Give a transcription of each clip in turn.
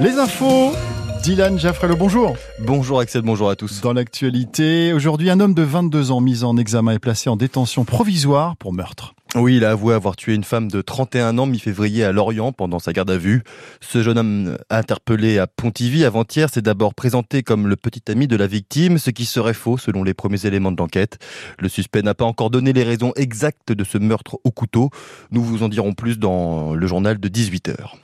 Les infos Dylan Jaffrello, bonjour. Bonjour Axel, bonjour à tous. Dans l'actualité, aujourd'hui, un homme de 22 ans mis en examen est placé en détention provisoire pour meurtre. Oui, il a avoué avoir tué une femme de 31 ans mi-février à Lorient pendant sa garde à vue. Ce jeune homme interpellé à Pontivy avant-hier s'est d'abord présenté comme le petit ami de la victime, ce qui serait faux selon les premiers éléments de l'enquête. Le suspect n'a pas encore donné les raisons exactes de ce meurtre au couteau. Nous vous en dirons plus dans le journal de 18h.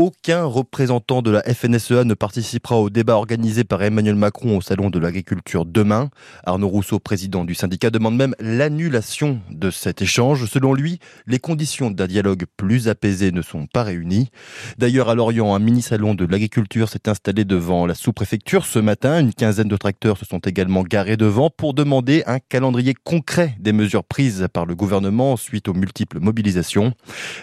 Aucun représentant de la FNSEA ne participera au débat organisé par Emmanuel Macron au Salon de l'Agriculture demain. Arnaud Rousseau, président du syndicat, demande même l'annulation de cet échange. Selon lui, les conditions d'un dialogue plus apaisé ne sont pas réunies. D'ailleurs, à Lorient, un mini-salon de l'agriculture s'est installé devant la sous-préfecture ce matin. Une quinzaine de tracteurs se sont également garés devant pour demander un calendrier concret des mesures prises par le gouvernement suite aux multiples mobilisations.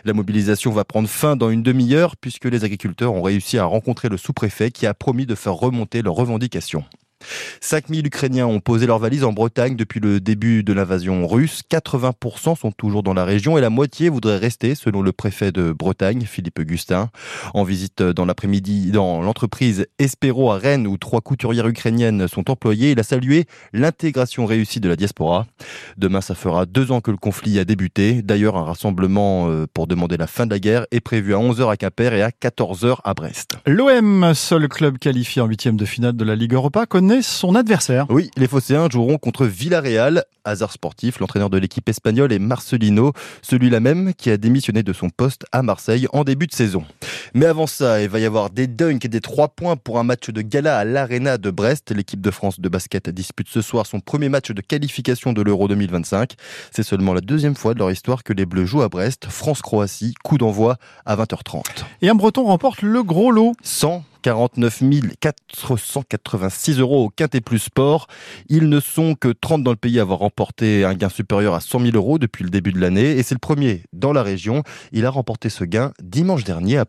La mobilisation va prendre fin dans une demi-heure puisque les agriculteurs ont réussi à rencontrer le sous-préfet qui a promis de faire remonter leurs revendications. 5000 Ukrainiens ont posé leurs valises en Bretagne depuis le début de l'invasion russe. 80% sont toujours dans la région et la moitié voudraient rester, selon le préfet de Bretagne, Philippe Augustin. En visite dans l'après-midi dans l'entreprise Espero à Rennes, où trois couturières ukrainiennes sont employées, il a salué l'intégration réussie de la diaspora. Demain, ça fera deux ans que le conflit a débuté. D'ailleurs, un rassemblement euh, pour demander la fin de la guerre est prévu à 11h à Quimper et à 14h à Brest. L'OM, seul club qualifié en huitième de finale de la Ligue Europa, connaît son adversaire. Oui, les Phocéens joueront contre Villarreal. Hasard sportif, l'entraîneur de l'équipe espagnole est Marcelino, celui-là même qui a démissionné de son poste à Marseille en début de saison. Mais avant ça, il va y avoir des dunks et des trois points pour un match de gala à l'Arena de Brest. L'équipe de France de basket dispute ce soir son premier match de qualification de l'Euro 2025. C'est seulement la deuxième fois de leur histoire que les Bleus jouent à Brest. France-Croatie, coup d'envoi à 20h30. Et un Breton remporte le gros lot. 100 49 486 euros au Quintet Plus Sport. Ils ne sont que 30 dans le pays à avoir remporté un gain supérieur à 100 000 euros depuis le début de l'année et c'est le premier dans la région. Il a remporté ce gain dimanche dernier à